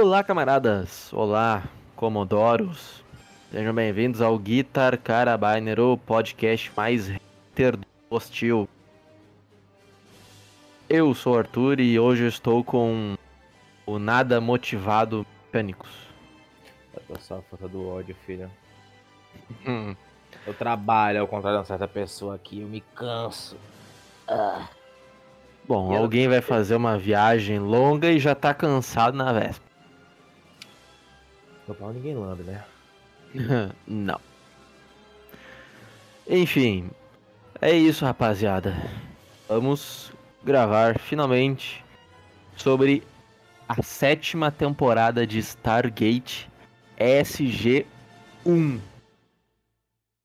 Olá, camaradas! Olá, comodoros! Sejam bem-vindos ao Guitar Carabiner, o podcast mais hater do hostil. Eu sou o Arthur e hoje estou com o nada motivado Mecânicos. É a falta do ódio, filho. Hum, Eu trabalho ao contrário de uma certa pessoa aqui, eu me canso. Ah. Bom, E alguém vai fazer uma viagem longa e já tá cansado na véspera. Meu pau ninguém lambe, né? Não. Enfim, é isso, rapaziada. Vamos gravar finalmente sobre a sétima temporada de Stargate SG-1.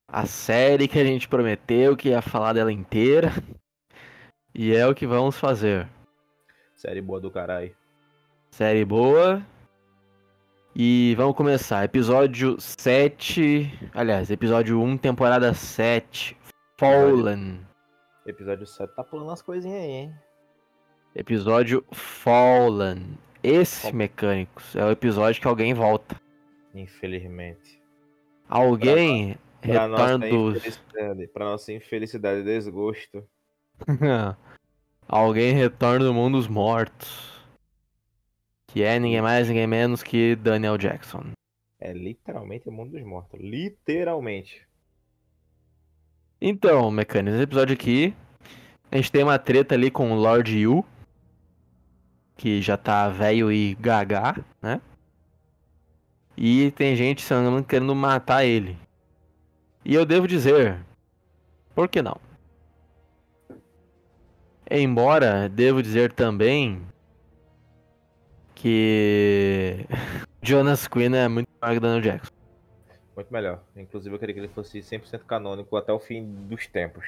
A série que a gente prometeu que ia falar dela inteira. E é o que vamos fazer. Série boa do caralho. Série boa. E vamos começar. Episódio 7. Aliás, episódio 1, temporada 7. Fallen. Episódio 7 tá pulando as coisinhas aí, hein? Episódio Fallen. Esse, Fal- mecânicos, é o episódio que alguém volta. Infelizmente. Alguém Pra nossa, retorna dos. pra nossa infelicidade e desgosto. alguém retorna do mundo dos mortos. Que é ninguém mais, ninguém menos que Daniel Jackson. É literalmente o mundo dos mortos. Literalmente. Então, mecânicos, nesse episódio aqui, a gente tem uma treta ali com o Lord Yu, que já tá velho e gaga, né? E tem gente, se não me engano, querendo matar ele. E eu devo dizer, por que não? Embora, devo dizer também que Jonas Quinn é muito maior que Daniel Jackson. Muito melhor. Inclusive eu queria que ele fosse 100% canônico até o fim dos tempos.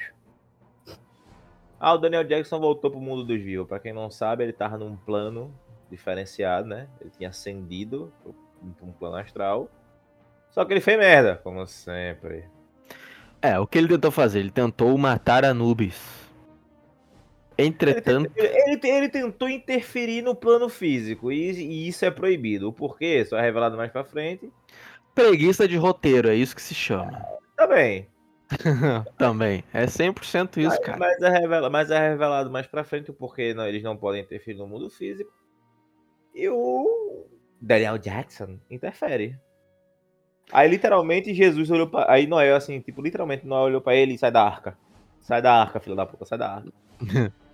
Ah, o Daniel Jackson voltou pro mundo dos vivos. Pra quem não sabe, ele tava num plano diferenciado, né? Ele tinha ascendido pra um plano astral. Só que ele fez merda, como sempre. É, o que ele tentou fazer? Ele tentou matar Anubis. Entretanto, Ele, ele- ele tentou interferir no plano físico e, e isso é proibido. O porquê só é revelado mais pra frente. preguiça de roteiro, é isso que se chama. Bem. Também. É 100% isso, cara. Mas é, revela, mas é revelado mais pra frente o porquê não, eles não podem interferir no mundo físico. E o Daniel Jackson interfere. Aí literalmente Jesus olhou pra. Aí Noé, assim, tipo, literalmente Noé olhou pra ele e sai da arca. Sai da arca, filho da puta, sai da arca.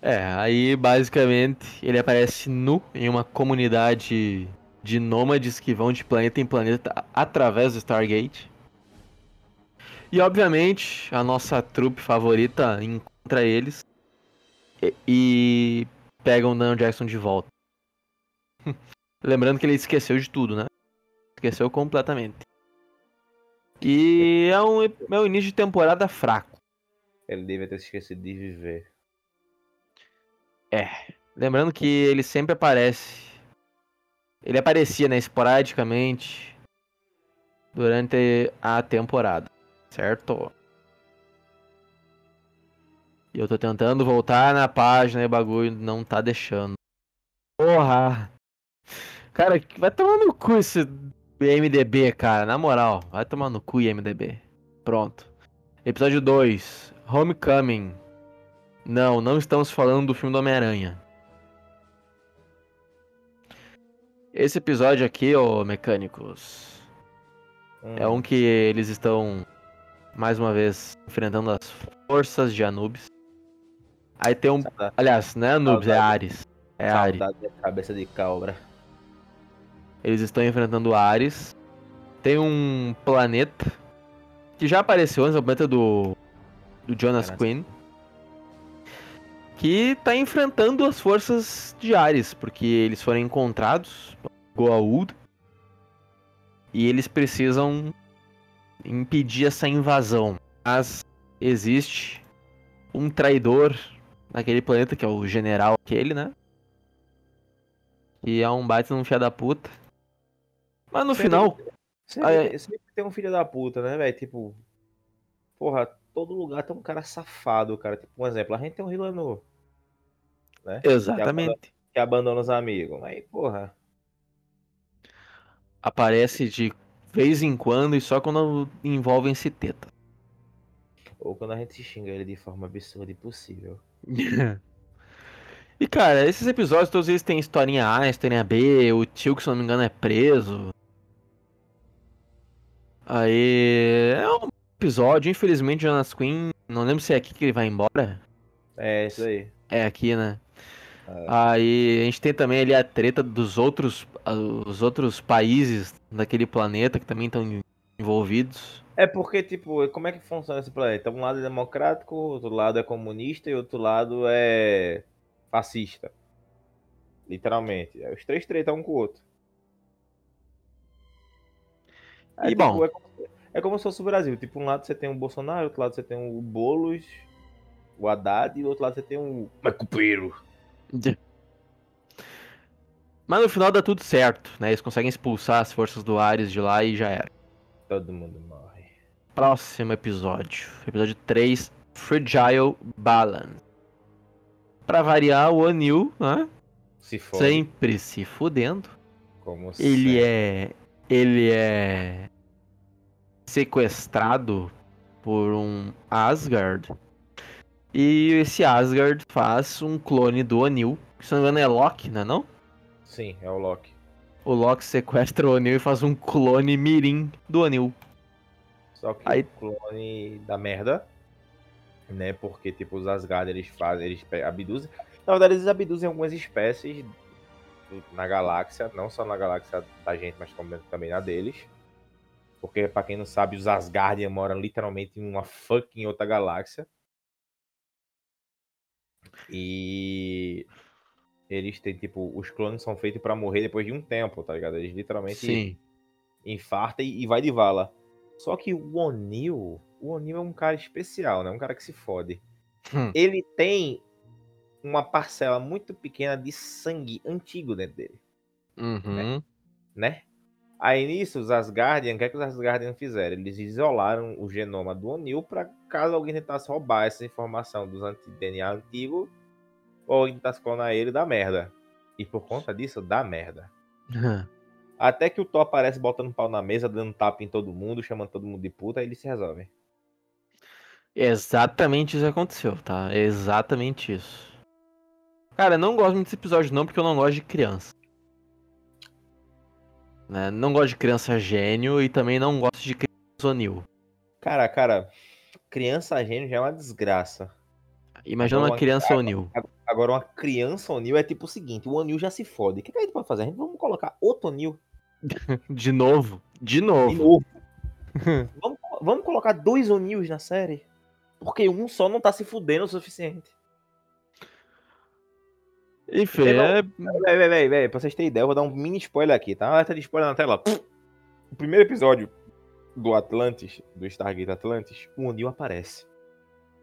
É, aí basicamente ele aparece nu em uma comunidade de nômades que vão de planeta em planeta através do Stargate. E obviamente a nossa trupe favorita encontra eles e, e pegam o Daniel Jackson de volta. Lembrando que ele esqueceu de tudo, né? Esqueceu completamente. E é um, é um início de temporada fraco. Ele devia ter esquecido de viver. É. Lembrando que ele sempre aparece. Ele aparecia, né, esporadicamente durante a temporada, certo? E eu tô tentando voltar na página e o bagulho não tá deixando. Porra! Cara, vai tomar no cu esse IMDB, cara, na moral. Vai tomar no cu IMDB. Pronto. Episódio 2, Homecoming. Não, não estamos falando do filme do Homem-Aranha. Esse episódio aqui, ô mecânicos, é Hum, um que eles estão mais uma vez enfrentando as forças de Anubis. Aí tem um, Saudade- aliás, não é Anubis, é Saudade. Ares. É Ares. Saudade da cabeça de cabra. Eles estão enfrentando Ares. Tem um planeta que já apareceu antes, é o planeta do do Jonas Jonas. Quinn. Que tá enfrentando as forças de Ares, porque eles foram encontrados Goa'uld e eles precisam impedir essa invasão. Mas existe um traidor naquele planeta que é o general aquele, né? Que é um baita num filho da puta. Mas no Sempre- final, Sempre, tem- sempre tem um filho da puta, né, velho? Tipo, porra, todo lugar tem um cara safado, cara. Tipo, um exemplo, a gente tem um Rilanu, né? exatamente. que abandona os amigos. Aí, porra. Aparece de vez em quando e só quando envolvem-se teta. Ou quando a gente xinga ele de forma absurda e possível. e cara, esses episódios todos eles têm historinha A, historinha B, o tio que se não me engano é preso. Aí é um episódio, infelizmente Jonas Quinn, não lembro se é aqui que ele vai embora. É, isso aí. É aqui, né? É. Aí a gente tem também ali a treta dos outros, os outros países daquele planeta que também estão envolvidos. É porque, tipo, como é que funciona esse planeta? Um lado é democrático, outro lado é comunista e outro lado é fascista. Literalmente. Os três tretam um com o outro. É, e tipo, bom. É como, é como se fosse o Brasil. Tipo, um lado você tem o Bolsonaro, outro lado você tem o Boulos, o Haddad, e do outro lado você tem o Macupeiro. Mas no final dá tudo certo, né? Eles conseguem expulsar as forças do Ares de lá e já era. Todo mundo morre. Próximo episódio. Episódio 3, Fragile Balance. Pra variar, o Anil, né? Se fode. Sempre se fudendo. Como ele sempre. é. Ele é. Sequestrado por um Asgard e esse Asgard faz um clone do Anil, que se não me engano é Loki, não é não? Sim, é o Loki. O Loki sequestra o Anil e faz um clone mirim do Anil. Só que Aí... o clone da merda, né? Porque, tipo, os Asgard, eles fazem, eles abduzem. Na verdade, eles abduzem algumas espécies na galáxia, não só na galáxia da gente, mas também na deles. Porque, pra quem não sabe, os Asgardian moram literalmente em uma fucking outra galáxia. E eles têm, tipo, os clones são feitos para morrer depois de um tempo, tá ligado? Eles literalmente Sim. infartam e, vai de vala. Só que o O'Neill, o O'Neill é um cara especial, né? Um cara que se fode. Hum. Ele tem uma parcela muito pequena de sangue antigo dentro dele. Uhum. Né? né? Aí nisso, os Asgardian, o que, é que os Asgardian fizeram? Eles isolaram o genoma do O'Neill para caso alguém tentasse roubar essa informação dos anti-DNA antigos, ou alguém tentasse clonar ele, dá merda. E por conta disso, dá merda. Uhum. Até que o Thor aparece botando pau na mesa, dando tapa em todo mundo, chamando todo mundo de puta, aí ele se resolve. Exatamente isso aconteceu, tá? Exatamente isso. Cara, eu não gosto muito desse episódio não, porque eu não gosto de criança. Né? Não gosto de criança gênio e também não gosto de criança O'Neill. Cara, cara, criança gênio já é uma desgraça. Imagina uma, uma criança O'Neill. Agora, uma criança O'Neill é tipo o seguinte: o O'Neill já se fode. O que, que a gente pode fazer? A gente vamos colocar outro O'Neill. De novo? De novo. De novo. vamos, vamos colocar dois O'Neills na série? Porque um só não tá se fudendo o suficiente. Enfim, é. Véi, véi, véi, pra vocês terem ideia, eu vou dar um mini spoiler aqui, tá? Alerta de spoiler na tela. O primeiro episódio do Atlantis, do Stargate Atlantis, o O'Neill aparece.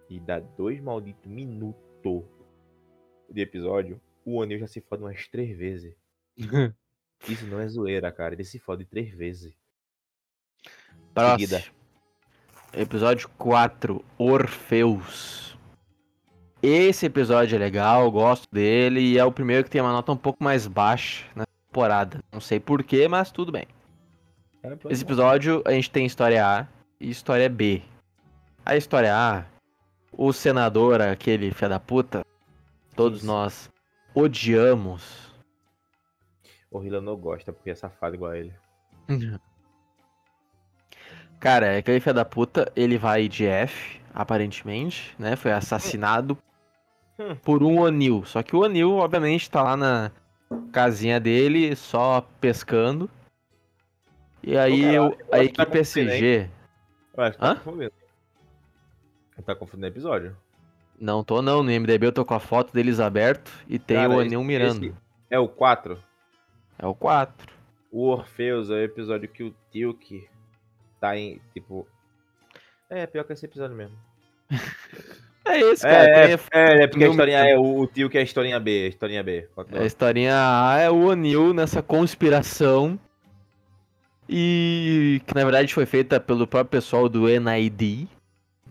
E dá dois malditos minutos de episódio, o O'Neill já se fode umas três vezes. Isso não é zoeira, cara. Ele se fode três vezes. Próximo. Episódio 4, Orfeus. Esse episódio é legal, eu gosto dele e é o primeiro que tem uma nota um pouco mais baixa na temporada. Não sei porquê, mas tudo bem. É, Esse episódio a gente tem história A e história B. A história A, o senador, aquele filho da puta, todos Isso. nós odiamos. O Hila não gosta porque é safado igual a ele. Cara, aquele filho da puta, ele vai de F, aparentemente, né? Foi assassinado. Por um Anil. Só que o Anil, obviamente, tá lá na casinha dele, só pescando. E aí Ô, a equipe tá SG. Ué, tá Hã? confundindo. Tá confundindo episódio? Não tô não, no MDB eu tô com a foto deles aberto e tem Cara, o Anil mirando. É o 4? É o 4. O Orfeus é o episódio que o Tilk tá em, tipo... É, pior que esse episódio mesmo. É isso, cara. É, é, é, é, porque a historinha é o, tio que é a historinha B, a historinha B. A historinha A é o O'Neill nessa conspiração. E que na verdade foi feita pelo próprio pessoal do NID.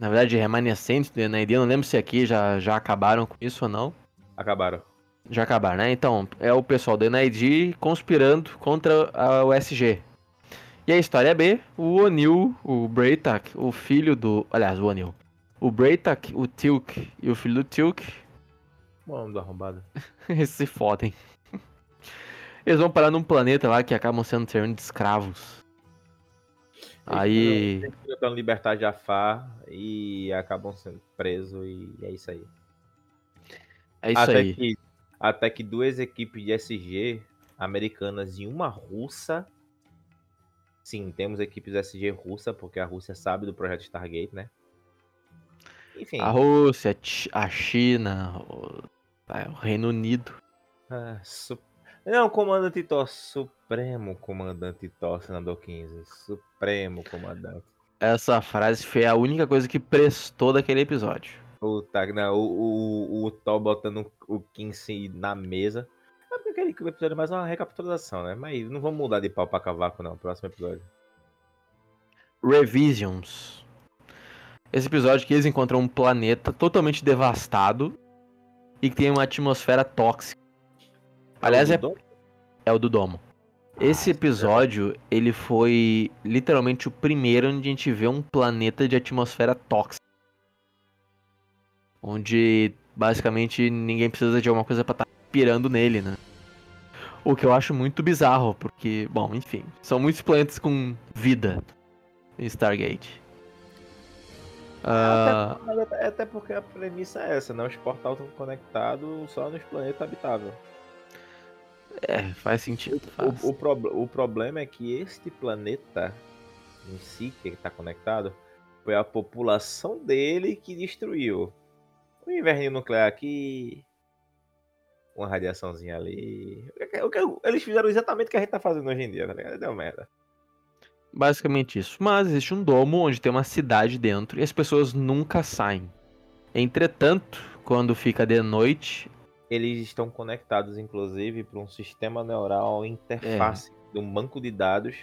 Na verdade, remanescentes do NID. Eu não lembro se aqui já, já acabaram com isso ou não. Acabaram. Já acabaram, né? Então, é o pessoal do NID conspirando contra a USG. E a história B, o O'Neill, o Braytak, o filho do... Aliás, o O'Neill. O Braytak, o Tilk e o filho do Tilk Bom, nome do arrombado. Eles se fodem. Eles vão parar num planeta lá que acabam sendo terreno de escravos. Aí. Eles tentando libertar Jafar e acabam sendo presos e é isso aí. É isso até aí. Que, até que duas equipes de SG americanas e uma russa. Sim, temos equipes SG russa, porque a Rússia sabe do projeto Stargate, né? Enfim. A Rússia, a Chi- a China, o, é, o Reino Unido. Ah, su- Não, comandante Thor, Supremo Comandante Thor, senador 15. Supremo Comandante. Essa frase foi a única coisa que prestou daquele episódio. Puta, não, o, o, o Thor botando o 15 na mesa. É porque aquele episódio é mais uma recapitulação, né? Mas não vamos mudar de pau pra cavaco, não. Próximo episódio. Revisions. Esse episódio que eles encontram um planeta totalmente devastado e que tem uma atmosfera tóxica. Aliás, é, é o do Domo. Esse episódio, ele foi literalmente o primeiro onde a gente vê um planeta de atmosfera tóxica. Onde basicamente ninguém precisa de alguma coisa pra estar pirando nele, né? O que eu acho muito bizarro, porque, bom, enfim, são muitos planetas com vida em Stargate. Ah, Mas até, até porque a premissa é essa, né? Os portais estão conectados só nos planetas habitáveis. é, faz sentido. faz. O, o, prob- o problema é que este planeta em si, que está conectado, foi a população dele que destruiu. O inverno nuclear aqui, uma radiaçãozinha ali. O que- o que- Eles fizeram exatamente o que a gente tá fazendo hoje em dia, tá ligado? Deu merda. Basicamente isso. Mas existe um domo onde tem uma cidade dentro e as pessoas nunca saem. Entretanto, quando fica de noite, Eles estão conectados, inclusive, para um sistema neural interface de um banco de dados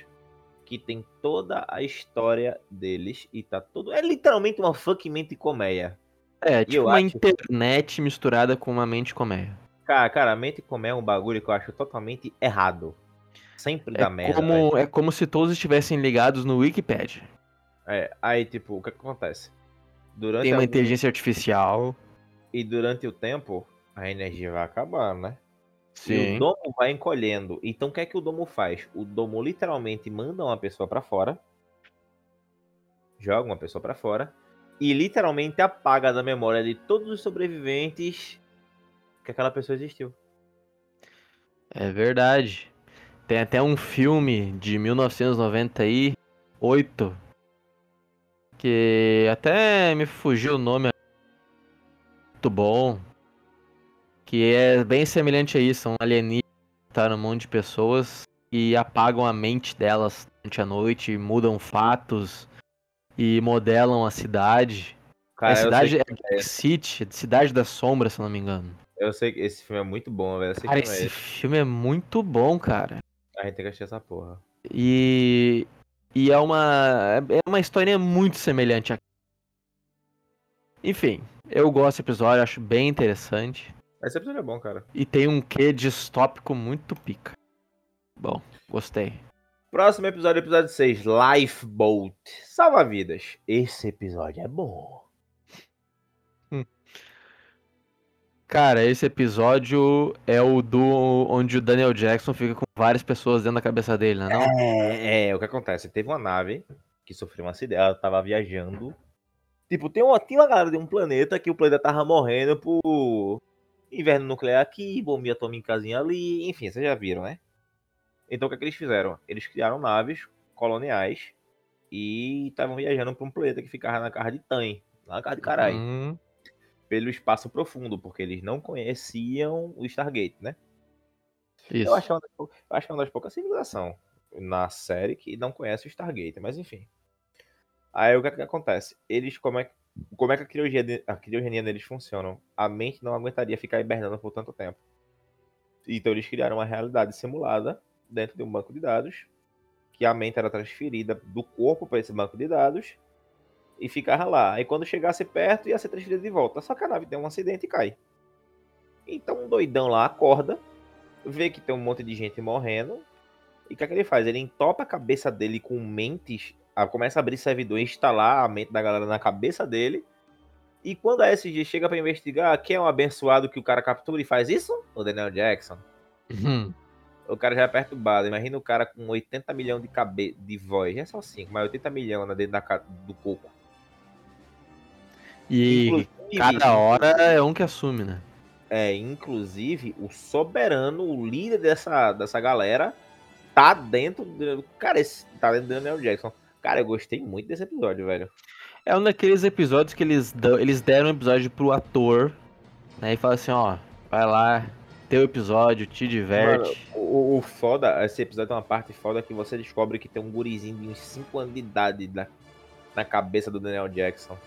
que tem toda a história deles e tá todo. É literalmente uma fucking mente colmeia. é tipo uma acho- internet misturada com uma mente colmeia. Cara, cara, mente colmeia é um bagulho que eu acho totalmente errado. Sempre dá É merda. como, é como se todos estivessem ligados no Wikipedia. É, aí, tipo, o que, que acontece? Durante Tem uma inteligência artificial. E durante o tempo, a energia vai acabando, né? E Sim. o domo vai encolhendo. Então o que é que o domo faz? O domo literalmente manda uma pessoa pra fora. Joga uma pessoa pra fora. E literalmente apaga da memória de todos os sobreviventes que aquela pessoa existiu. É verdade. Tem até um filme de 1998 que até me fugiu o nome. Muito bom. Que é bem semelhante a isso. São alienígenas que tá no monte de pessoas e apagam a mente delas durante a noite, mudam fatos e modelam a cidade. Cara, a cidade é Dark City, Cidade da Sombra, se não me engano. eu sei que esse filme é muito bom, velho. Cara, não é esse esse. filme é muito bom, cara. A gente tem que assistir essa porra. E, e é uma é uma história muito semelhante a Enfim, eu gosto desse episódio, acho bem interessante. Esse episódio é bom, cara. E tem um quê distópico muito pica. Bom, gostei. Próximo episódio, episódio 6, Lifeboat. Salva vidas. Esse episódio é bom. Cara, esse episódio é o do onde o Daniel Jackson fica com várias pessoas dentro da cabeça dele, né? Não? É, é, o que acontece? Teve uma nave que sofreu um acidente, ela tava viajando. Tipo, tem uma, tinha uma galera de um planeta que o planeta tava morrendo por inverno nuclear aqui, bomba atômicazinha ali, enfim, vocês já viram, né? Então o que, é que eles fizeram? Eles criaram naves coloniais e estavam viajando para um planeta que ficava na casa de Tan, lá na casa de caralho, Hum, pelo espaço profundo, porque eles não conheciam o Stargate, né? isso. Eu acho, que é uma das, pou- eu acho que é uma das poucas civilizações na série que não conhece o Stargate, mas enfim. Aí o que, é que acontece? Eles, como é, como é que a criogenia, a criogenia deles funciona? A mente não aguentaria ficar hibernando por tanto tempo. Então eles criaram uma realidade simulada dentro de um banco de dados, que a mente era transferida do corpo para esse banco de dados e ficava lá. Aí quando chegasse perto ia ser transferida de volta. Só que a nave tem um acidente e cai. Então um doidão lá acorda, vê que tem um monte de gente morrendo. E o que, é que ele faz? Ele entopa a cabeça dele com mentes. Começa a abrir servidor e instalar a mente da galera na cabeça dele. E quando a SG chega pra investigar, quem é um abençoado que o cara captura e faz isso? O Daniel Jackson. Uhum. O cara já é perturbado. Imagina o cara com 80 milhões de, cabe... de voz. É só 5, mas 80 milhões lá dentro da do coco. E Inclusive- cada hora é um que assume, né? É, inclusive, o soberano, o líder dessa, dessa galera, tá dentro do. Cara, esse tá dentro do Daniel Jackson. Cara, eu gostei muito desse episódio, velho. É um daqueles episódios que eles, dão, eles deram um episódio pro ator, né? E fala assim, ó, vai lá, teu episódio, te diverte. O, o foda, esse episódio é uma parte foda que você descobre que tem um gurizinho de uns 5 anos de idade na, na cabeça do Daniel Jackson.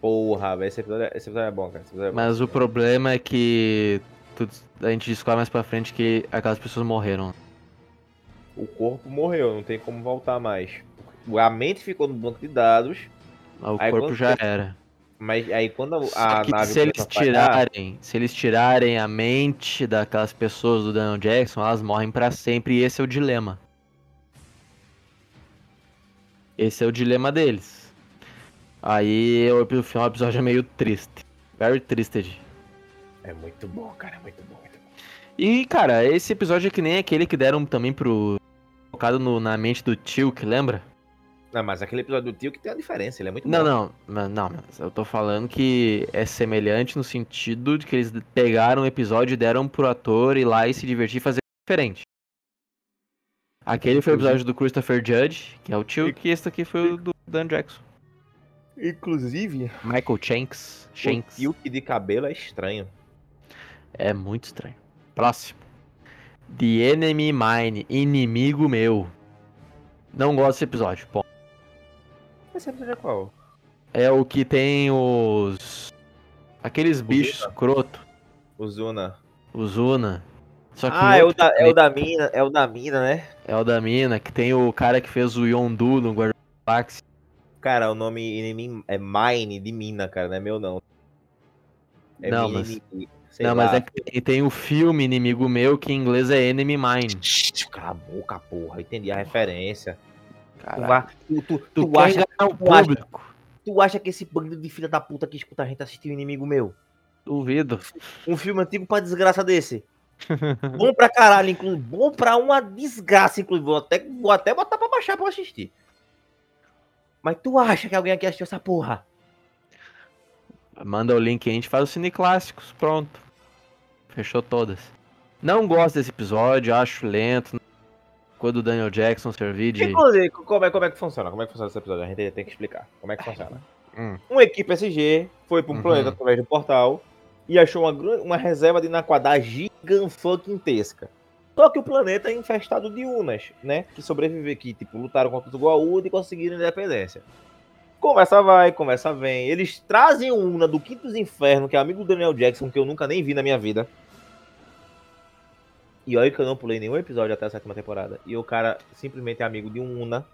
Porra, velho, esse episódio, é- esse episódio é bom, cara. É bom. Mas o problema é que tu- a gente descobre mais pra frente que aquelas pessoas morreram. O corpo morreu, não tem como voltar mais. A mente ficou no banco de dados, O Aí corpo já você- era. mas aí quando a, a nave se eles tirarem, se eles tirarem a mente daquelas pessoas do Daniel Jackson, elas morrem pra sempre e esse é o dilema. Esse é o dilema deles. Aí o final do episódio é meio triste. Very twisted. É muito bom, cara, é muito bom. Muito bom. E, cara, esse episódio é que nem aquele que deram também pro. Focado no- na mente do tio, que lembra? Não, mas aquele episódio do tio que tem a diferença, ele é muito Não, bom. não, não, mas eu tô falando que é semelhante no sentido de que eles pegaram o episódio e deram pro ator ir lá e se divertir e fazer diferente. Aquele foi o episódio do Christopher Judge, que é o tio, que esse aqui foi o do Dan Jackson. Inclusive, Michael Shanks. o Shanks. tio que de cabelo é estranho. É muito estranho. Próximo. The Enemy Mine, inimigo meu. Não gosto desse episódio. Esse episódio é qual? É o que tem os. Aqueles bichos Zuna. escroto, O Zuna. os Una. Só que Ah, é o, da, é o da mina, é o da mina, né? É o da mina, que tem o cara que fez o Yondu no Galáxia. Cara, o nome inimigo é Mine de mina, cara, não é meu não. É Não, mas- Não, mas é que tem, o filme Inimigo Meu, que em inglês é Enemy Mine. Cala a boca, porra. Entendi a referência. Vai- tu, tu, Tu, tu acha, o acha- público? tu acha que esse bando de filha da puta que escuta a gente assistiu Inimigo Meu? Duvido. Um filme antigo pra desgraça desse. Bom pra caralho, inclusive. Bom pra uma desgraça, inclusive. Vou até, vou até botar pra baixar pra eu assistir. Mas tu acha que alguém aqui assistiu essa porra? Manda o link aí, a gente faz o Cine Clássicos, pronto. Fechou todas. Não gosto desse episódio, acho lento. Quando o Daniel Jackson servir de. Inclusive, como é, como é que funciona? Como é que funciona esse episódio? A gente tem que explicar. Como é que funciona? Hum. Uma equipe SG foi pra um Uhum. planeta através do portal e achou uma, uma reserva de Naquadá gigantesca. Só que o planeta é infestado de Unas, né? Que sobreviveram, que tipo, lutaram contra os Goa'uld e conseguiram independência. Conversa vai, conversa vem. Eles trazem o Una do Quinto dos Infernos, que é amigo do Daniel Jackson, que eu nunca nem vi na minha vida. E olha que eu não pulei nenhum episódio até a sétima temporada. E o cara simplesmente é amigo de um Una.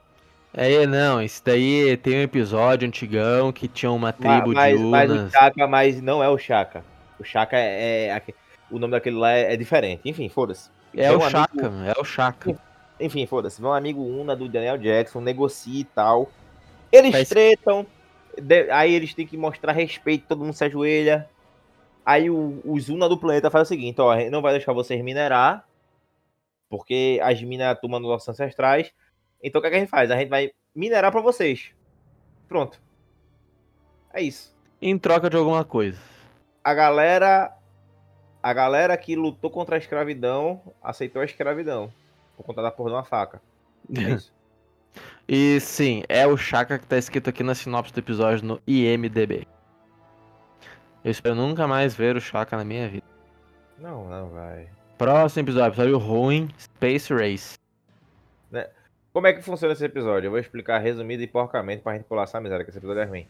É, não, esse daí tem um episódio antigão que tinha uma tribo mas, de mas o Unas. Chaka, mas não é o Chaka. O Chaka é, é aque- o nome daquele lá é, é diferente. Enfim, foda-se. É o Chaka, amigo- é o Chaka. Enfim, foda-se. Um amigo Una do Daniel Jackson, negocia e tal. Eles Faz- tretam. de- aí eles têm que mostrar respeito, todo mundo se ajoelha. Aí o, os Una do planeta faz o seguinte, ó, a gente não vai deixar vocês minerar, porque as minas é a turma dos nossos ancestrais. Então o que, é que a gente faz? A gente vai minerar pra vocês. Pronto. É isso. Em troca de alguma coisa. a galera a galera que lutou contra a escravidão aceitou a escravidão por conta da porra de uma faca. É isso. E sim, é o Chaka que tá escrito aqui na sinopse do episódio no IMDB. Eu espero nunca mais ver o Chaka na minha vida. não, não vai. Próximo episódio, episódio ruim, Space Race. Como é que funciona esse episódio? Eu vou explicar resumido e porcamente pra gente pular essa miséria, que esse episódio é ruim.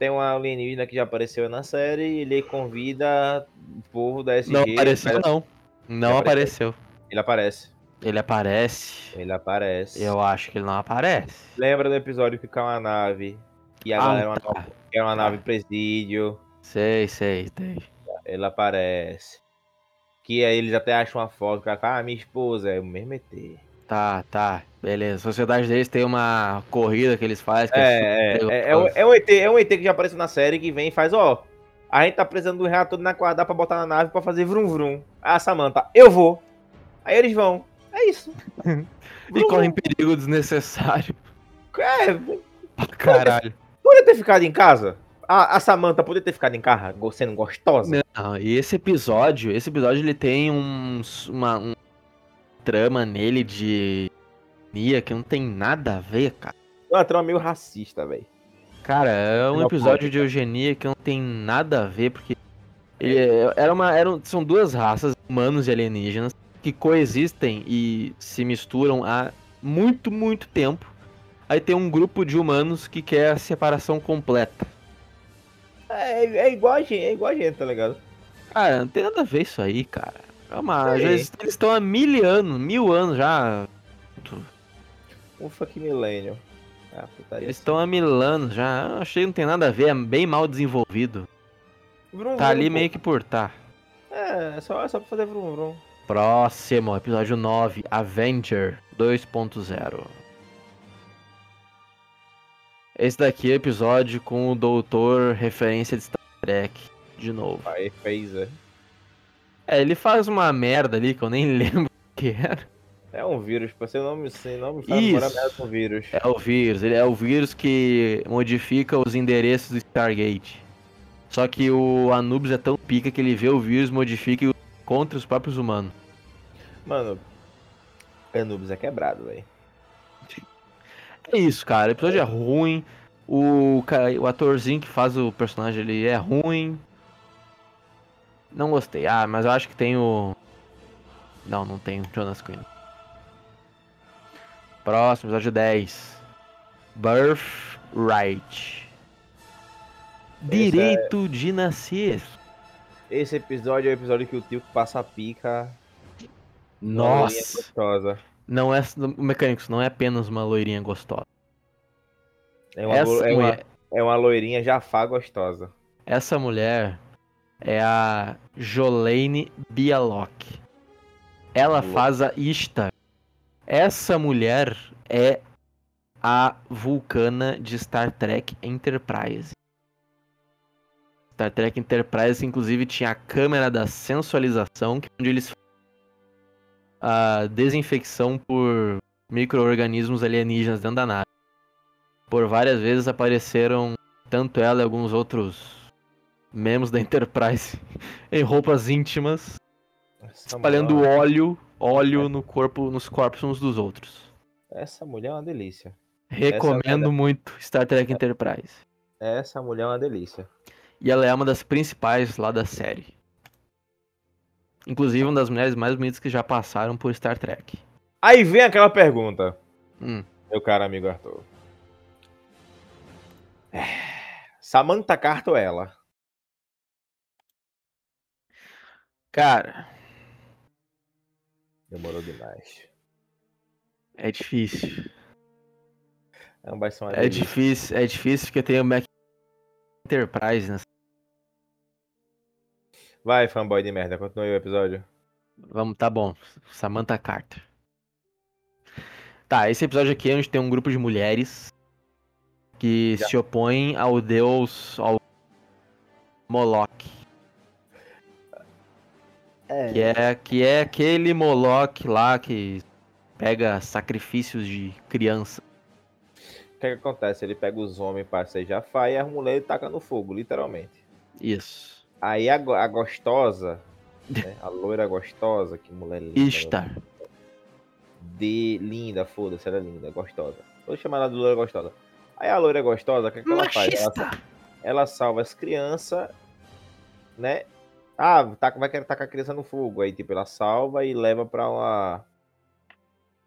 Tem um alienígena que já apareceu na série e ele convida o povo da SG. Não apareceu, não. Não Já apareceu. Ele aparece. Ele aparece. Ele aparece. Eu acho que ele não aparece. Lembra do episódio que cai uma nave? E a Ah, galera era uma, tá. nave- era uma nave presídio. Sei, sei, sei. Ele aparece. Que aí eles até acham uma foto, o cara fala, ah, minha esposa, é o mesmo ET. Tá, tá, beleza. A sociedade deles tem uma corrida que eles fazem. Que É, é, super é, é, um, é um ET, é um ET que já apareceu na série que vem e faz, ó. A gente tá precisando do reator na quadra pra botar na nave pra fazer vrum vrum. Ah, Samantha, eu vou. Aí eles vão. É isso. E correm perigo desnecessário. É, caralho. podia ter ficado em casa. A, a Samantha podia ter ficado em casa sendo gostosa. Não, e esse episódio, esse episódio ele tem um, uma um trama nele de Nia que não tem nada a ver, cara. Uma trama meio racista, velho. Cara, é um episódio de eugenia que não tem nada a ver, porque ele é- era uma, eram, são duas raças, humanos e alienígenas, que coexistem e se misturam há muito, muito tempo. Aí tem um grupo de humanos que quer a separação completa. É, é igual a gente, é igual a gente, tá ligado? Cara, não tem nada a ver isso aí, cara. É uma, Sei. eles estão há mil anos, mil anos já. Um fuck milênio. Ah. Eles estão há mil anos já. Achei que não tem nada a ver, é bem mal desenvolvido. Vrum, Tá vrum, ali pô. meio que por tá. É, é só, é só pra fazer vrum vrum. Próximo, episódio 9, Avenger 2.0. Esse daqui é o episódio com o doutor referência de Star Trek, de novo. Aí fez, é. É, ele faz uma merda ali que eu nem lembro o que era. É um vírus, pra ser nome, sem nome, Isso. merda com vírus. É o vírus, ele é o vírus que modifica os endereços do Stargate. Só que o Anubis é tão pica que ele vê o vírus, modifica e contra os próprios humanos. Mano, Anubis é quebrado, velho. É isso, cara. O episódio é ruim. O, o atorzinho que faz o personagem ele é ruim. Não gostei. Ah, mas eu acho que tem o. Não, não tem o Jonas Quinn. Próximo, episódio 10. Birthright. Direito de nascer. Esse episódio é o episódio que o tio passa a pica. Nossa. Gostosa. Não é. Mecânicos, não é apenas uma loirinha gostosa. É uma, Essa é, mulher, uma, é uma loirinha jafá gostosa. Essa mulher é a Jolene Bialok. Ela Boa. faz a Ishtar. Essa mulher é a Vulcana de Star Trek Enterprise. Star Trek Enterprise, inclusive, tinha a câmera da sensualização, que é onde eles a desinfecção por micro-organismos alienígenas dentro da nave. Por várias vezes apareceram tanto ela e alguns outros membros da Enterprise em roupas íntimas, Essa espalhando mulher, óleo, óleo no corpo, nos corpos uns dos outros. essa mulher é uma delícia. Recomendo Essa- muito Star Trek Enterprise. Essa mulher é uma delícia. E ela é uma das principais lá da série. Inclusive uma das mulheres mais bonitas que já passaram por Star Trek. Aí vem aquela pergunta, Hum, meu caro amigo Arthur. É, Samantha Carter ou ela? Cara, Demorou demais. é difícil. É delícia. difícil, é difícil porque tem o Mac Enterprise, né? Vai, fanboy de merda, continue o episódio. Vamos, tá bom. Samantha Carter. Tá, esse episódio aqui é onde tem um grupo de mulheres que Já. se opõem ao deus ao Moloch, É. que é que é aquele Moloch lá que pega sacrifícios de criança. O que, que acontece? Ele pega os homens pra ser jafá e as mulheres taca no fogo, literalmente. Isso. Aí a, a gostosa, né, a loira gostosa, que mulher linda. Ishtar. De linda, foda-se, ela é linda, gostosa. Vou chamar ela de loira gostosa. Aí a loira gostosa, o que, que ela faz? Ela, ela salva as crianças, né? Ah, tá, vai querer tacar a criança no fogo. Aí, tipo, ela salva e leva pra uma,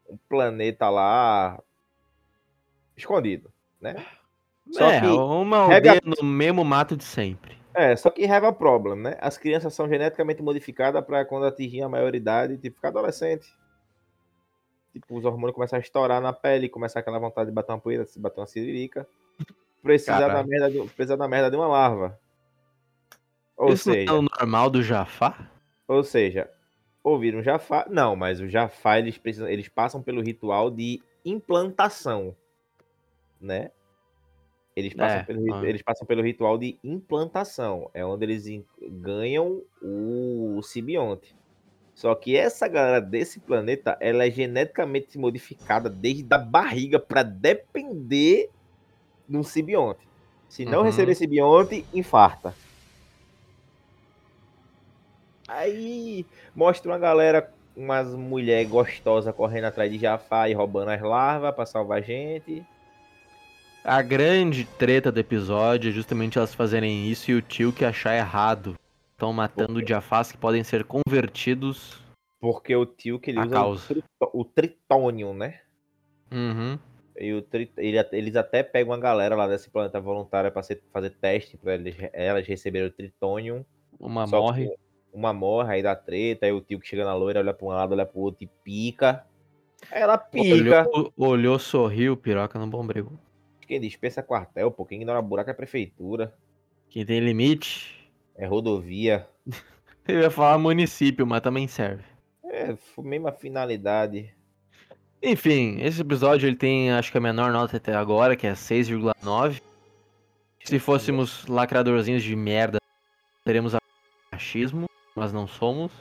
um planeta lá escondido, né? Só é, que uma aldeia no mesmo mato de sempre. É, só que have a problem, né? As crianças são geneticamente modificadas pra quando atingir a maioridade, tipo, ficar adolescente. Tipo, os hormônios começam a estourar na pele, começar aquela vontade de bater uma poeira, se bater uma siririca. Precisa da, merda de, precisa da merda de uma larva. Ou Isso não seja, é o normal do Jafar? ou seja, ouviram o Jafar. Não, mas o Jafar eles, precisam, eles passam pelo ritual de implantação. Né? Eles passam, É, pelo, ah. eles passam pelo ritual de implantação. É onde eles ganham o simbionte. Só que essa galera desse planeta, ela é geneticamente modificada desde a barriga para depender de um simbionte. Se não Uhum. receber simbionte, infarta. Aí mostra uma galera, umas mulheres gostosas correndo atrás de Jafar e roubando as larvas pra salvar a gente. A grande treta do episódio é justamente elas fazerem isso e o tio que achar errado. Estão matando Jafars que podem ser convertidos. Porque o tio que ele usa causa. o, tritônio, né? Uhum. E o tri- ele eles até pegam uma galera lá desse planeta voluntária ser- fazer teste eles, elas receberem o tritônio. Uma Só que morre. Uma morre, aí dá treta, aí o tio que chega na loira olha pra um lado, olha pro outro e pica. Aí ela pica. Olhou, olhou, sorriu, piroca no bombril. Quem dispensa quartel, pô, quem ignora buraco é prefeitura. Quem tem limite. É rodovia. Eu ia falar município, mas também serve. É, mesma finalidade. Enfim, esse episódio ele tem acho que a menor nota até agora, que é 6,9. Se fôssemos lacradorzinhos de merda, teremos machismo, mas não somos.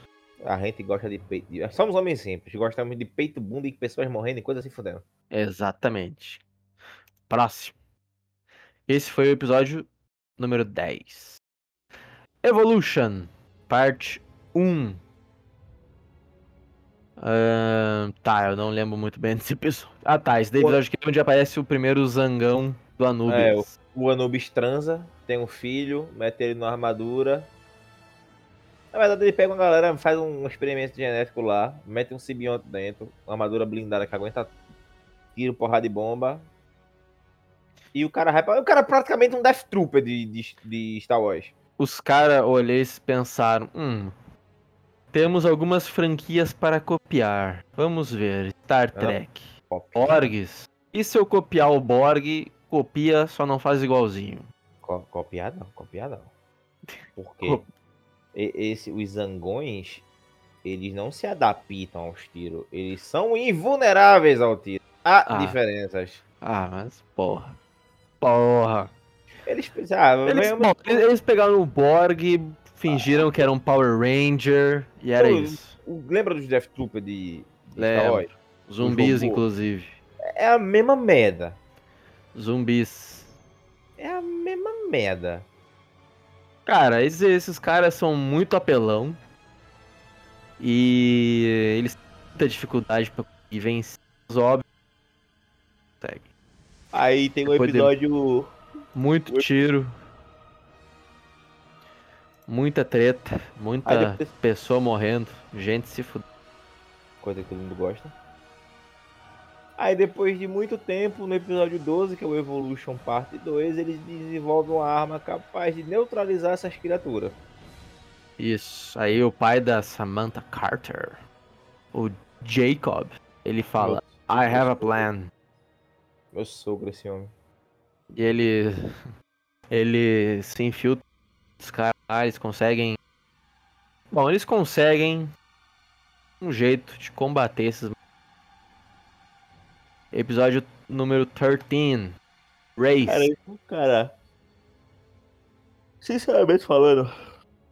A gente gosta de peito. Somos homens simples, gostamos de peito, bunda e pessoas morrendo e coisas assim fudendo. Exatamente. Próximo. Esse foi o episódio número 10. Evolution, parte 1. Ahn, tá, eu não lembro muito bem desse episódio. Ah tá, esse daí é o episódio aqui é onde aparece o primeiro zangão do Anubis. É, o- O Anubis transa, tem um filho, mete ele numa armadura. Na verdade, ele pega uma galera, faz um experimento genético lá, mete um simbionte dentro, uma armadura blindada que aguenta tiro, porrada de bomba. E o cara vai pra... O cara é praticamente um Death Trooper de, de, de Star Wars. Os caras olharam e pensaram, hum, temos algumas franquias para copiar. Vamos ver, Star Trek. Pop. Borgs. E se eu copiar o Borg, copia, só não faz igualzinho. Co- copiar não, copiar não. Porque esse, os zangões, eles não se adaptam aos tiros. Eles são invulneráveis ao tiro. Há Ah. diferenças. Ah, mas porra. Porra. Eles, ah, Eles, bom, eles- eles pegaram o Borg, fingiram que era um Power Ranger, e era isso. lembra dos Death Trooper de, de? Zumbis, inclusive. É a mesma merda. Zumbis. É a mesma merda. Cara, esses, esses caras são muito apelão. E eles têm muita dificuldade pra conseguir vencer. Os óbvios. Consegue. Aí tem um Depois de- episódio. Muito tiro. Muita treta. Muita depois- pessoa morrendo. Gente se fudendo. Coisa que todo mundo gosta. Aí depois de muito tempo, no episódio 12, que é o Evolution Parte 2, eles desenvolvem uma arma capaz de neutralizar essas criaturas. Isso. Aí o pai da Samantha Carter, o Jacob, ele fala: I have a plan. Meu sogro, esse homem. E ele. Ele se infiltra os caras, eles conseguem. Bom, eles conseguem um jeito de combater esses. Episódio número 13. Race. Cara, isso, cara. Sinceramente falando,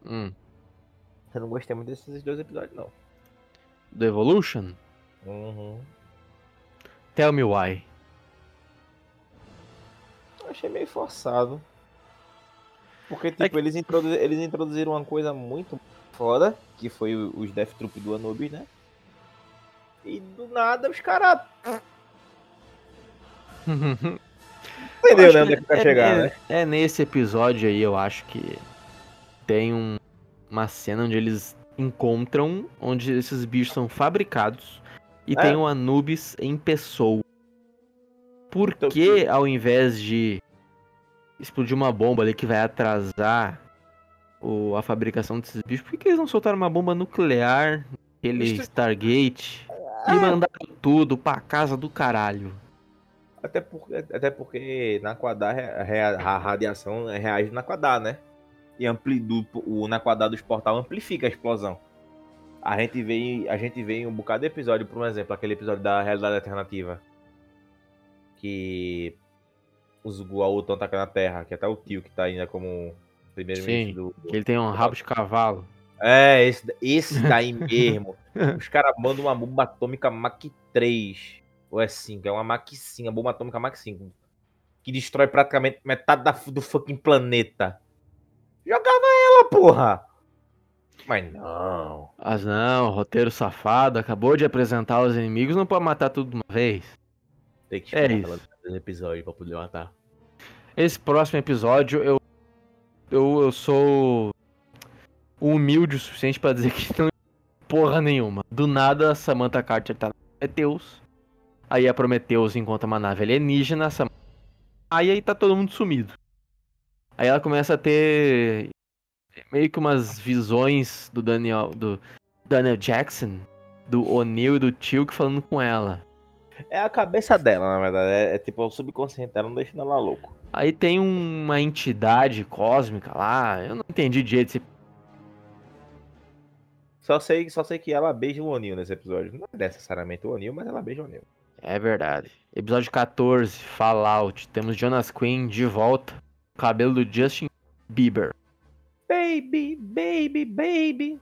Hum, eu não gostei muito desses dois episódios, não. do Evolution? Uhum. Tell me why. Eu achei meio forçado. Porque, tipo, eles, introdu- eles introduziram uma coisa muito foda, que foi os Death Troop do Anubis, né? E do nada os caras. Entendeu, Eu né? Onde é que vai é- chegar, é- né? É nesse episódio aí, eu acho que tem um- uma cena onde eles encontram onde esses bichos são fabricados e É. tem um Anubis em pessoa. Por Então, que ao invés de explodir uma bomba ali que vai atrasar o- a fabricação desses bichos, por que eles não soltaram uma bomba nuclear, aquele Stargate, É. e mandaram tudo pra casa do caralho? Até porque, até porque na Quadar a radiação reage na Quadar, né? e ampli, do, o na quadrada dos portal amplifica a explosão. A gente vê, a gente vê em um bocado de episódio, por um exemplo, aquele episódio da realidade alternativa. Que os Guaú estão atacando a Terra, que até o tio que tá ainda como primeiro-ministro do, do. Ele tem um rabo de cavalo. É, esse, esse daí mesmo. Os caras mandam uma bomba atômica Mach 3. Ou é 5, é uma Mach 5, a bomba atômica Mach 5. Que destrói praticamente metade da, do fucking planeta. Jogava ela, porra! Mas não. Mas não, roteiro safado, acabou de apresentar os inimigos, não pode matar tudo de uma vez. Tem que esperar é isso. episódio pra poder matar. Esse próximo episódio eu, eu, eu sou humilde o suficiente para dizer que não porra nenhuma. Do nada, Samantha Carter tá na Prometheus. Aí a Prometheus encontra uma nave alienígena. Samantha... Aí aí tá todo mundo sumido. Aí ela começa a ter meio que umas visões do Daniel, do Daniel Jackson, do O'Neill e do Tilk falando com ela. É a cabeça dela, na verdade. É, é tipo o subconsciente dela, não deixando ela louco. Aí tem uma entidade cósmica lá, eu não entendi de jeito. Só sei, só sei que ela beija o O'Neill nesse episódio. Não é necessariamente o O'Neill, mas ela beija o O'Neill. É verdade. Episódio 14, Fallout. Temos Jonas Quinn de volta. Cabelo do Justin Bieber. Baby, baby, baby.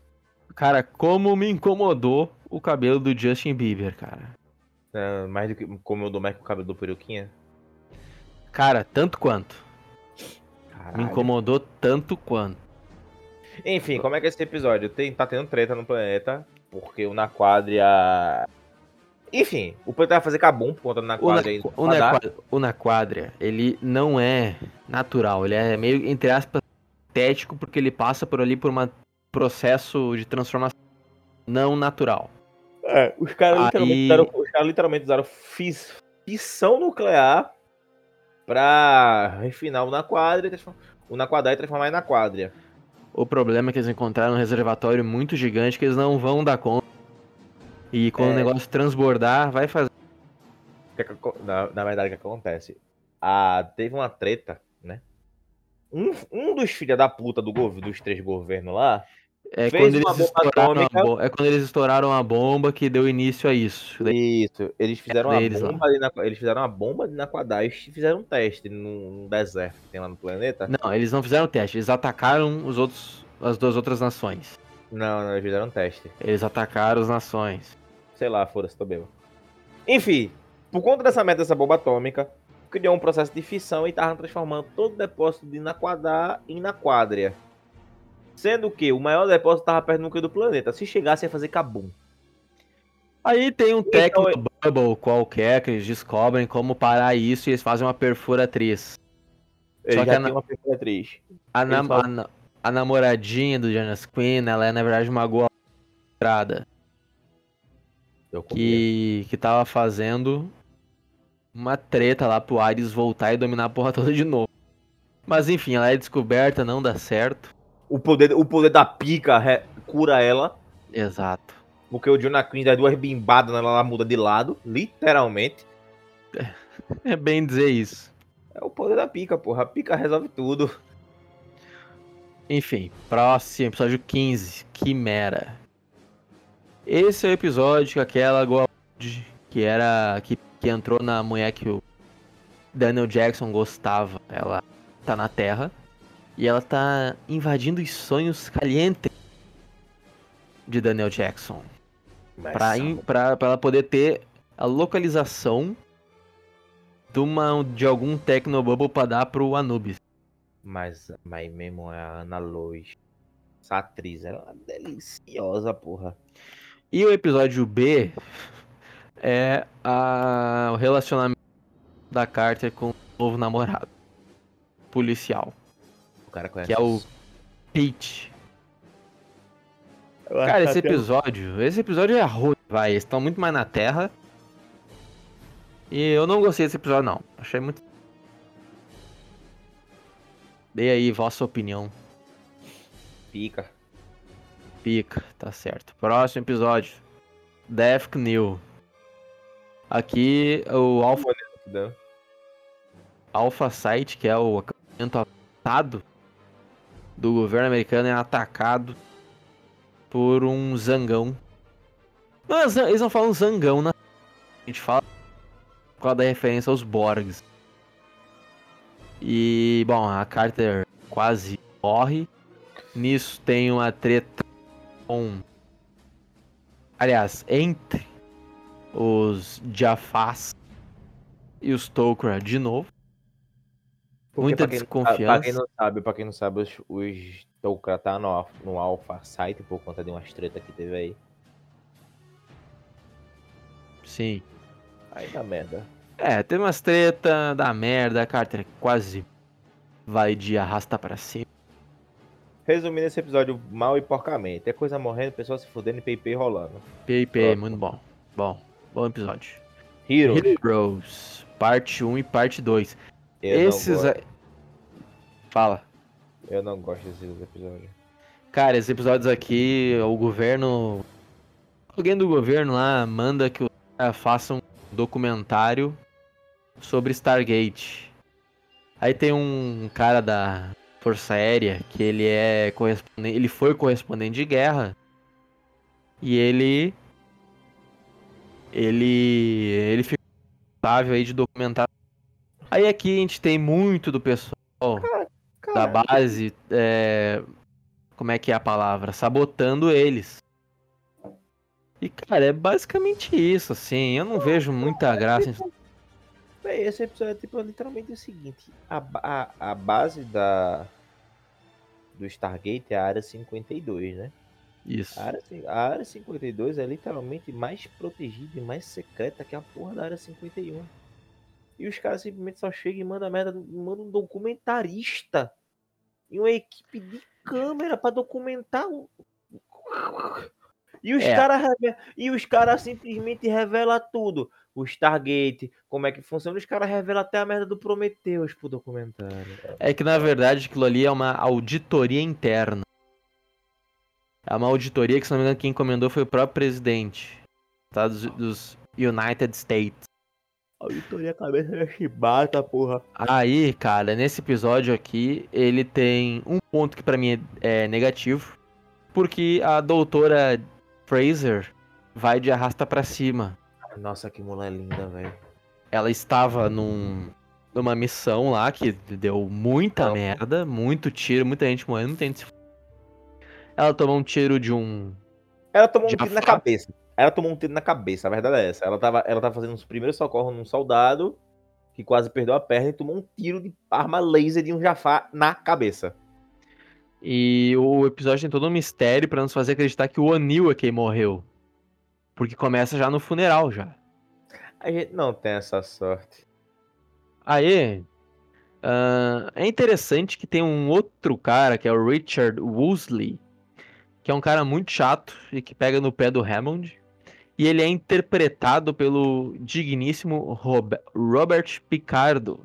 Cara, como me incomodou o cabelo do Justin Bieber, cara. É, mais do que incomodou mais que o cabelo do Peruquinha? Cara, tanto quanto. Caralho. Me incomodou tanto quanto. Enfim, como é que é esse episódio? Tem, tá tendo treta no planeta, porque o Naquadria. Enfim, o planeta vai fazer cabum por conta do Naquadria. O, na, o, Naquadria, ele não é natural, ele é meio, entre aspas, estético, porque ele passa por ali por um processo de transformação não natural. É, os caras Aí... literalmente, usaram, os caras literalmente usaram fissão nuclear pra refinar o Naquadria, o Naquadria e transformar em Naquadria. O problema é que eles encontraram um reservatório muito gigante que eles não vão dar conta. E quando é... o negócio transbordar, vai fazer. Na, na verdade, o que acontece? Ah, teve uma treta, né? Um, um dos filha da puta do governo, dos três governos lá, é quando, eles estouraram a é quando eles estouraram a bomba que deu início a isso. Isso, eles fizeram, é uma bomba ali na, eles fizeram uma bomba na quadrada e fizeram um teste num, deserto que tem lá no planeta. Não, eles não fizeram teste, eles atacaram os outros, as duas outras nações. Não, não, eles fizeram um teste. Eles atacaram as nações. Sei lá, foda-se, tô bêbado. Enfim, por conta dessa meta dessa bomba atômica, criou um processo de fissão e estavam transformando todo o depósito de Naquadá em Naquadria. Sendo que o maior depósito estava perto do núcleo do planeta. Se chegasse, ia fazer cabum. Aí tem um então, Bubble qualquer que eles descobrem como parar isso e eles fazem uma perfuratriz. Só que a, uma perfuratriz. A, nam a, a, namoradinha do Jonas Quinn, ela é na verdade uma goa que, que tava fazendo uma treta lá pro Ares voltar e dominar a porra toda de novo. Mas enfim, ela é descoberta, não dá certo o poder, o poder da pica re, cura ela. Exato. Porque o Jonah Queen dá duas bimbadas, ela muda de lado, literalmente. É bem dizer isso. É o poder da pica, porra. A pica resolve tudo. Enfim, próximo, episódio 15, Quimera. Esse é o episódio que aquela Gold, que era. Que, que entrou na mulher que o Daniel Jackson gostava. Ela tá na Terra. E ela tá invadindo os sonhos calientes de Daniel Jackson. Pra, pra, pra ela poder ter a localização de, uma, de algum Tecnobubble pra dar pro Anubis. Mas, mas mesmo é a Ana Lois. Essa atriz, ela é deliciosa, porra. E o episódio B é a, o relacionamento da Carter com o novo namorado policial. O cara conhece. Que é o Pete. Cara, esse episódio. Esse episódio é ruim, vai. Eles estão muito mais na Terra. E eu não gostei desse episódio, não. Achei muito. Dê aí vossa opinião. Pica. Pica, tá certo. Próximo episódio. Death New. Aqui o Alpha. Alpha Site, que é o acampamento atado do governo americano é atacado por um zangão. Não, eles não falam zangão, né? A gente fala por causa da referência aos Borgs. E, bom, a Carter quase morre. Nisso tem uma treta com. Aliás, entre os Jafás e os Tok'ra de novo. Porque Muita pra desconfiança. Pra quem não sabe, pra quem não sabe, os, os Tok'ra tá no, no Alpha Site por conta de umas treta que teve aí. Sim. Aí dá merda. É, tem umas treta da merda, a Carter quase vai de arrasta pra cima. Resumindo esse episódio mal e porcamente. É coisa morrendo, pessoal se fudendo e PP rolando. PIP, muito bom. Bom, bom episódio. Hero. Heroes, parte 1 e parte 2. Eu, Esses. não a- Fala. eu não gosto desses episódios. Cara, esses episódios aqui, o governo. Alguém do governo lá manda que os caras façam um documentário sobre Stargate. Aí tem um cara da Força Aérea que ele é correspondente. Ele foi correspondente de guerra. E ele. Ele. Ele ficou responsável aí de documentar. Aí aqui a gente tem muito do pessoal da Cara, base, é, como é que é a palavra? Sabotando eles. E, cara, é basicamente isso, assim. Eu não vejo muita graça. em- Véi, esse episódio é tipo, literalmente o seguinte: a, a, a base da do Stargate é a área 52, né? Isso. A área, a área 52 é literalmente mais protegida e mais secreta que a porra da área 51. E os caras simplesmente só chegam e mandam merda, mandam um documentarista e uma equipe de câmera pra documentar o. E os É. caras e os caras simplesmente revelam tudo. O Stargate, como é que funciona, os caras revelam até a merda do Prometheus pro documentário. É que, na verdade, aquilo ali é uma auditoria interna. É uma auditoria que, se não me engano, quem encomendou foi o próprio presidente tá, dos, dos United States. Auditoria cabeça da chibata, porra. Aí, cara, nesse episódio aqui, ele tem um ponto que pra mim é, é negativo, porque a doutora Fraser vai de arrasta pra cima. Nossa, que mulher linda, velho. Ela estava num, numa missão lá que deu muita Não. merda, muito tiro, muita gente morrendo, muita gente se... Ela tomou um tiro de um... Ela tomou um Já tiro na cabeça. Ela tomou um tiro na cabeça, a verdade é essa. Ela tava, ela tava fazendo os primeiros socorros num soldado que quase perdeu a perna e tomou um tiro de arma laser de um Jafar na cabeça. E o episódio tem todo um mistério pra nos fazer acreditar que o O'Neill é quem morreu. Porque começa já no funeral, já. A gente não tem essa sorte. Aí, ah, é interessante que tem um outro cara, que é o Richard Woosley, que é um cara muito chato e que pega no pé do Hammond. E ele é interpretado pelo digníssimo Rob- Robert Picardo,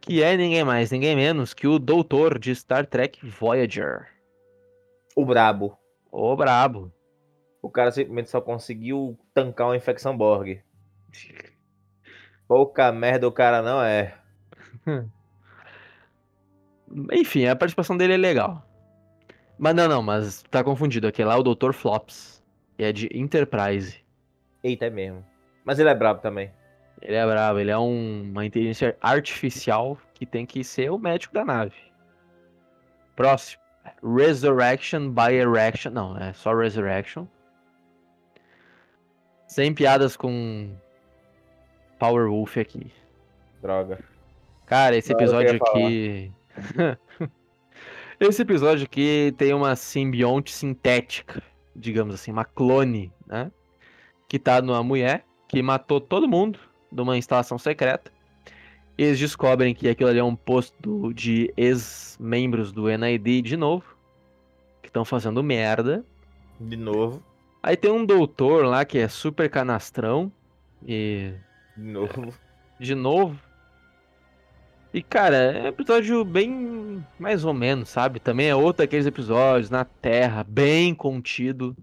que é ninguém mais, ninguém menos que o doutor de Star Trek Voyager. O brabo. Ô brabo. O cara simplesmente só conseguiu tancar uma infecção Borg. Pouca merda o cara não é. Enfim, a participação dele é legal. Mas não, não, mas tá confundido. Aquele lá é o Dr. Flops, que é de Enterprise. Eita, é mesmo. Mas ele é brabo também. Ele é bravo, ele é um- uma inteligência artificial que tem que ser o médico da nave. Próximo. Resurrection by Erection. Não, é só Resurrection. Sem piadas com Power Wolf aqui. Droga. Cara, esse eu episódio aqui. esse episódio aqui tem uma simbionte sintética, digamos assim, uma clone, né? Que tá numa mulher que matou todo mundo numa instalação secreta. Eles descobrem que aquilo ali é um posto de ex-membros do NID de novo, que estão fazendo merda. De novo. Aí tem um doutor lá que é super canastrão e De novo. de novo. E, cara, é um episódio bem mais ou menos, sabe? Também é outro daqueles episódios na Terra, bem contido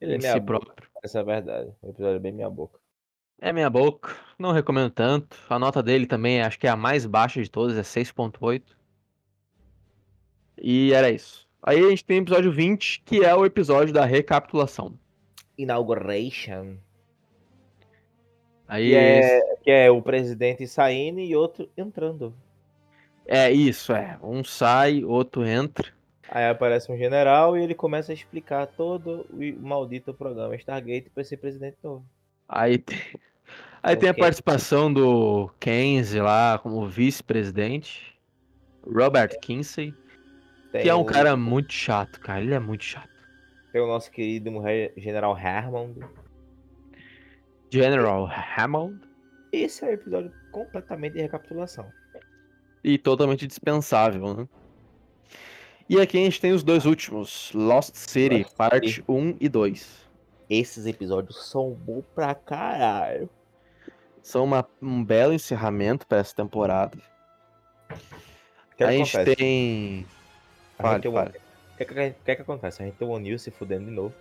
Ele é meia si boca. próprio. Essa é a verdade. O episódio é bem minha boca. É minha boca, não recomendo tanto. A nota dele também acho que é a mais baixa de todas, é 6.8. E era isso. Aí a gente tem o episódio 20, que é o episódio da recapitulação. Inauguration. Aí Que é, que é o presidente saindo e outro entrando. é isso, é. Um sai, outro entra. Aí aparece um general e ele começa a explicar todo o maldito programa Stargate para esse presidente novo. Aí tem, aí tem a participação do Kenzie lá como vice-presidente. Robert Kinsey, Tem que é um cara muito chato, cara. Ele é muito chato. Tem o nosso querido General Hammond. General Hammond. Esse é o episódio completamente de recapitulação. E totalmente dispensável, né? E aqui a gente tem os dois últimos, Lost City, Lost parte City. 1 e 2. Esses episódios são bons pra caralho. São uma- um belo encerramento para essa temporada. A gente tem. A gente tem fale. O que, que, que, que acontece? A gente tem o O'Neill se fudendo de novo.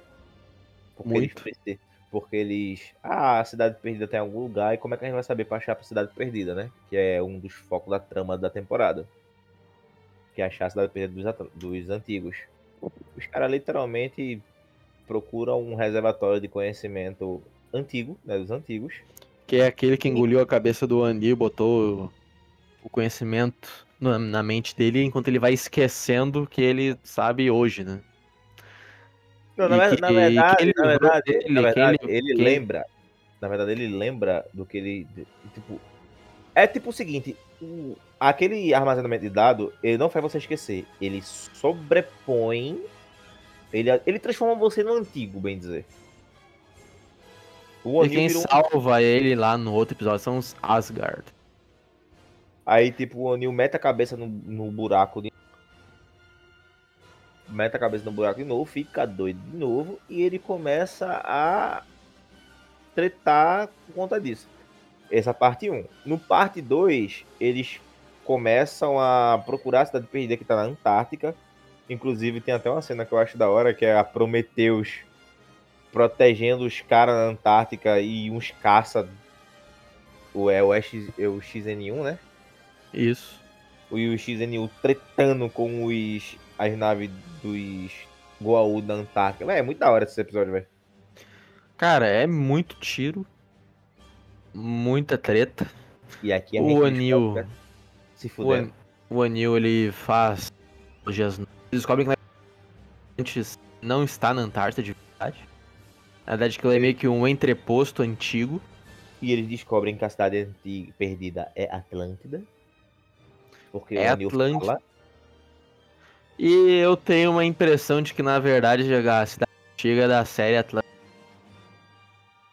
Porque Muito. Eles, porque eles. Ah, a cidade perdida tem em algum lugar. E como é que a gente vai saber pra achar a cidade perdida, né? Que é um dos focos da trama da temporada. Que é achar a cidade perdida dos, dos antigos. Os caras literalmente procuram um reservatório de conhecimento antigo, né? Dos antigos. Que é aquele que engoliu a cabeça do Andy e botou o conhecimento na, na mente dele enquanto ele vai esquecendo que ele sabe hoje, né? Não, na, que- na verdade, ele na verdade, na verdade, ele- ele, lembra. Na verdade, ele lembra do que ele. Tipo. É tipo o seguinte: o- aquele armazenamento de dado, ele não faz você esquecer. Ele sobrepõe. Ele, ele transforma você no antigo, bem dizer. O E quem virou salva ele lá no outro episódio são os Asgard. Aí, tipo, o O'Neill mete a cabeça no, no buraco de. Mete a cabeça no buraco de novo, fica doido de novo, e ele começa a tretar por conta disso. Essa parte 1. No parte 2, eles começam a procurar a cidade perdida que tá na Antártica. Inclusive, tem até uma cena que eu acho da hora, que é a Prometheus protegendo os caras na Antártica e uns caça. O, é, o, X, é o XN1, né? Isso. e o XNU tretando com os as naves dos Goa'uld da Antártica. Véi, é muito da hora esse episódio, velho. Cara, é muito tiro. Muita treta. E aqui a O O'Neill- descobre- se O. An- o Anil, ele faz. Eles descobrem que antes não está na Antártida de verdade. Na verdade, que ele é meio que um entreposto antigo. E eles descobrem que a cidade antiga, perdida é Atlântida. Porque É o Atlântida. fala. E eu tenho uma impressão de que, na verdade, a cidade antiga da série Atlântica.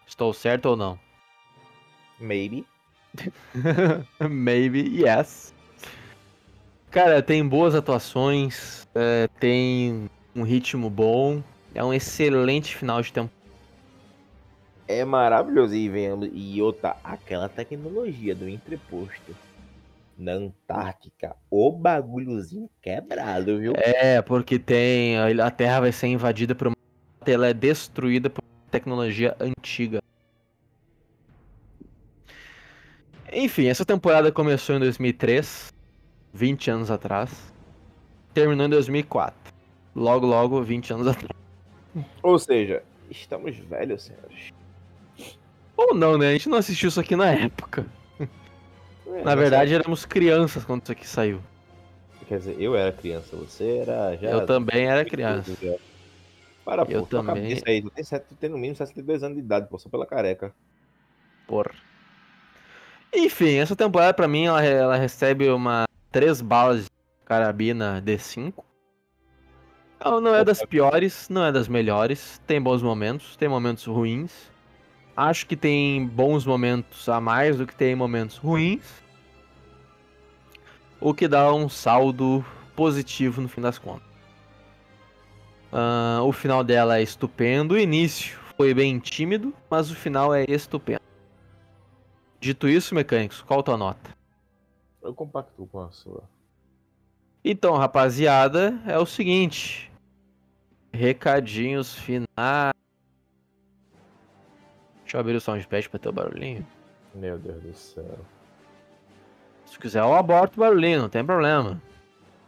Estou certo ou não? Maybe. Maybe yes. Cara, tem boas atuações, é, tem um ritmo bom, é um excelente final de temporada. É maravilhoso. E, venhamos, e outra, aquela tecnologia do entreposto. Na Antártica. O bagulhozinho quebrado, viu? É, porque tem. A Terra vai ser invadida por uma. Ela é destruída por uma tecnologia antiga. Enfim, essa temporada começou em 2003, 20 anos atrás. Terminou em 2004. Logo, logo, 20 anos atrás. Ou seja, estamos velhos, senhores. Ou não, né? A gente não assistiu isso aqui na época. É, Na verdade, éramos crianças quando isso aqui saiu. Quer dizer, eu era criança, você era já. Eu também era criança. Já. Para, pô, Eu tua também. cabeça aí, tu tem, tu tem no mínimo 62 anos de idade, pô, só pela careca. Porra. Enfim, essa temporada pra mim ela, ela recebe uma três balas de carabina D5. Ela não é das piores, não é das melhores. Tem bons momentos, tem momentos ruins. Acho que tem bons momentos a mais do que tem momentos ruins. O que dá um saldo positivo no fim das contas. Ah, o final dela é estupendo. O início foi bem tímido, mas o final é estupendo. Dito isso, mecânicos, qual a tua nota? Eu compacto com a sua. Então, rapaziada, é o seguinte. Recadinhos finais. Deixa eu abrir o soundpad pra ter o barulhinho. Meu Deus do céu. Se quiser, eu aborto o barulhinho, não tem problema.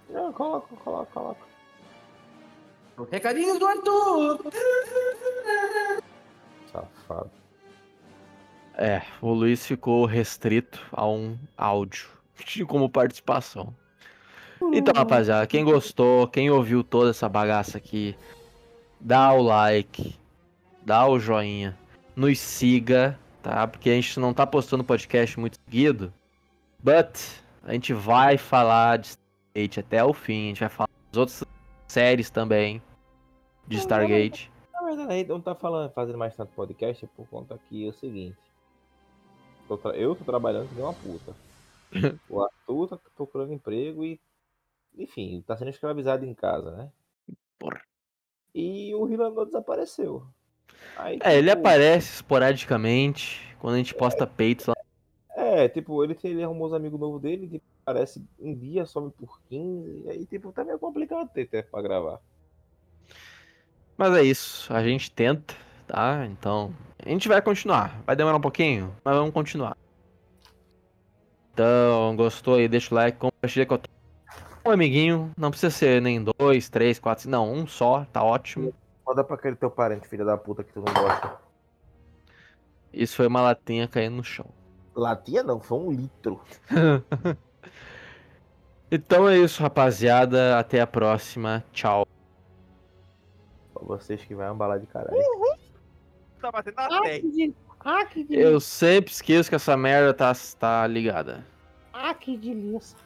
Não, coloca, coloca, coloca. Recadinhos do Arthur! Safado. É, o Luiz ficou restrito a um áudio como participação. Então, rapaziada, quem gostou, quem ouviu toda essa bagaça aqui, dá o like, dá o joinha, nos siga, tá? Porque a gente não tá postando podcast muito seguido, but a gente vai falar de Stargate até o fim, a gente vai falar das outras séries também de Stargate. Na verdade, a gente não tá falando, fazendo mais tanto podcast por conta que é o seguinte. Eu tô trabalhando que nem uma puta. O Arthur tá procurando emprego e, enfim, tá sendo escravizado em casa, né? Porra. E o Rilandô desapareceu. Aí, É, ele tipo, aparece esporadicamente quando a gente posta peitos lá. É, tipo, ele, ele arrumou os amigos novos dele, tipo, aparece um dia, some por 15, e aí, tipo, tá meio complicado ter tempo pra gravar. Mas é isso, a gente tenta, tá? Então, a gente vai continuar. Vai demorar um pouquinho, mas vamos continuar. Então, gostou aí, deixa o like, compartilha com um amiguinho. Não precisa ser nem dois, três, quatro, não, um só, tá ótimo. Manda pra aquele teu parente, filha da puta, que tu não gosta. Isso foi uma latinha caindo no chão. Latinha não, foi um litro. Então é isso, rapaziada. Até a próxima. Tchau. Pra vocês que vai ambalar de caralho. Tá batendo na testa. Eu sempre esqueço que essa merda tá, tá ligada. Ah, que delícia.